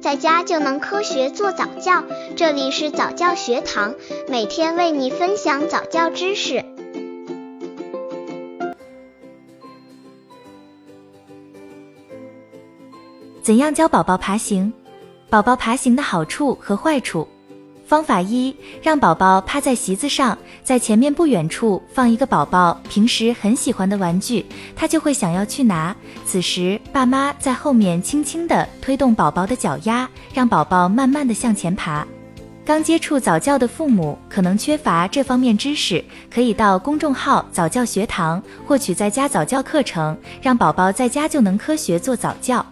在家就能科学做早教。这里是早教学堂，每天为你分享早教知识。怎样教宝宝爬行？宝宝爬行的好处和坏处。方法一，让宝宝趴在席子上，在前面不远处放一个宝宝平时很喜欢的玩具，他就会想要去拿。此时，爸妈在后面轻轻地推动宝宝的脚丫，让宝宝慢慢地向前爬。刚接触早教的父母可能缺乏这方面知识，可以到公众号早教学堂获取在家早教课程，让宝宝在家就能科学做早教。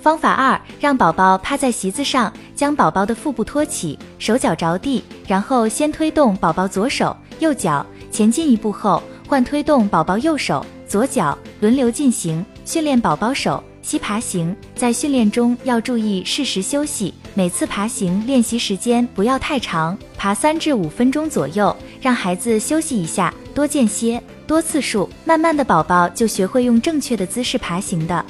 方法二，让宝宝趴在席子上，将宝宝的腹部托起，手脚着地，然后先推动宝宝左手、右脚前进一步后，换推动宝宝右手、左脚，轮流进行训练宝宝手膝爬行。在训练中要注意适时休息，每次爬行练习时间不要太长，爬三至五分钟左右，让孩子休息一下，多间歇、多次数，慢慢的宝宝就学会用正确的姿势爬行的。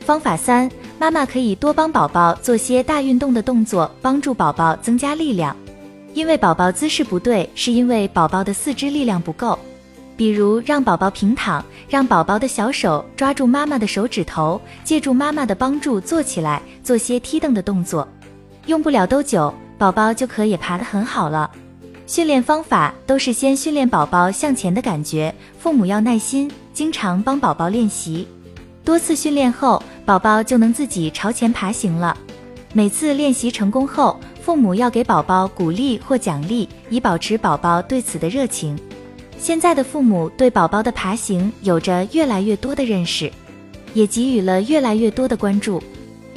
方法三。妈妈可以多帮宝宝做些大运动的动作，帮助宝宝增加力量。因为宝宝姿势不对，是因为宝宝的四肢力量不够。比如让宝宝平躺，让宝宝的小手抓住妈妈的手指头，借助妈妈的帮助坐起来，做些踢蹬的动作。用不了多久，宝宝就可以爬得很好了。训练方法都是先训练宝宝向前的感觉，父母要耐心，经常帮宝宝练习。多次训练后，宝宝就能自己朝前爬行了。每次练习成功后，父母要给宝宝鼓励或奖励，以保持宝宝对此的热情。现在的父母对宝宝的爬行有着越来越多的认识，也给予了越来越多的关注。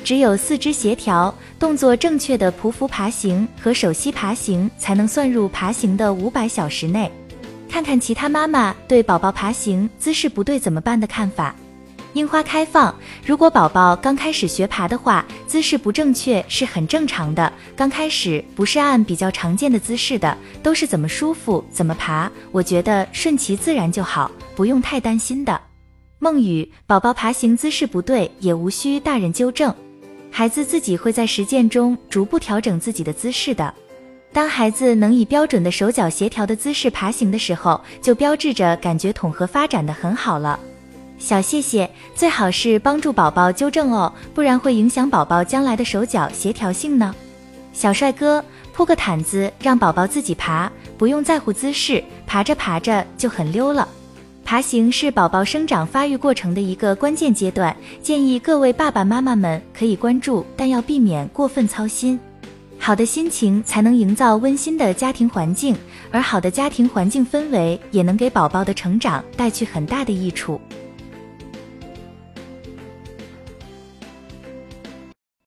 只有四肢协调、动作正确的匍匐爬行和手膝爬行，才能算入爬行的五百小时内。看看其他妈妈对宝宝爬行姿势不对怎么办的看法。樱花开放，如果宝宝刚开始学爬的话，姿势不正确是很正常的。刚开始不是按比较常见的姿势的，都是怎么舒服怎么爬。我觉得顺其自然就好，不用太担心的。梦雨，宝宝爬行姿势不对，也无需大人纠正，孩子自己会在实践中逐步调整自己的姿势的。当孩子能以标准的手脚协调的姿势爬行的时候，就标志着感觉统合发展的很好了。小谢谢，最好是帮助宝宝纠正哦，不然会影响宝宝将来的手脚协调性呢。小帅哥，铺个毯子让宝宝自己爬，不用在乎姿势，爬着爬着就很溜了。爬行是宝宝生长发育过程的一个关键阶段，建议各位爸爸妈妈们可以关注，但要避免过分操心。好的心情才能营造温馨的家庭环境，而好的家庭环境氛围也能给宝宝的成长带去很大的益处。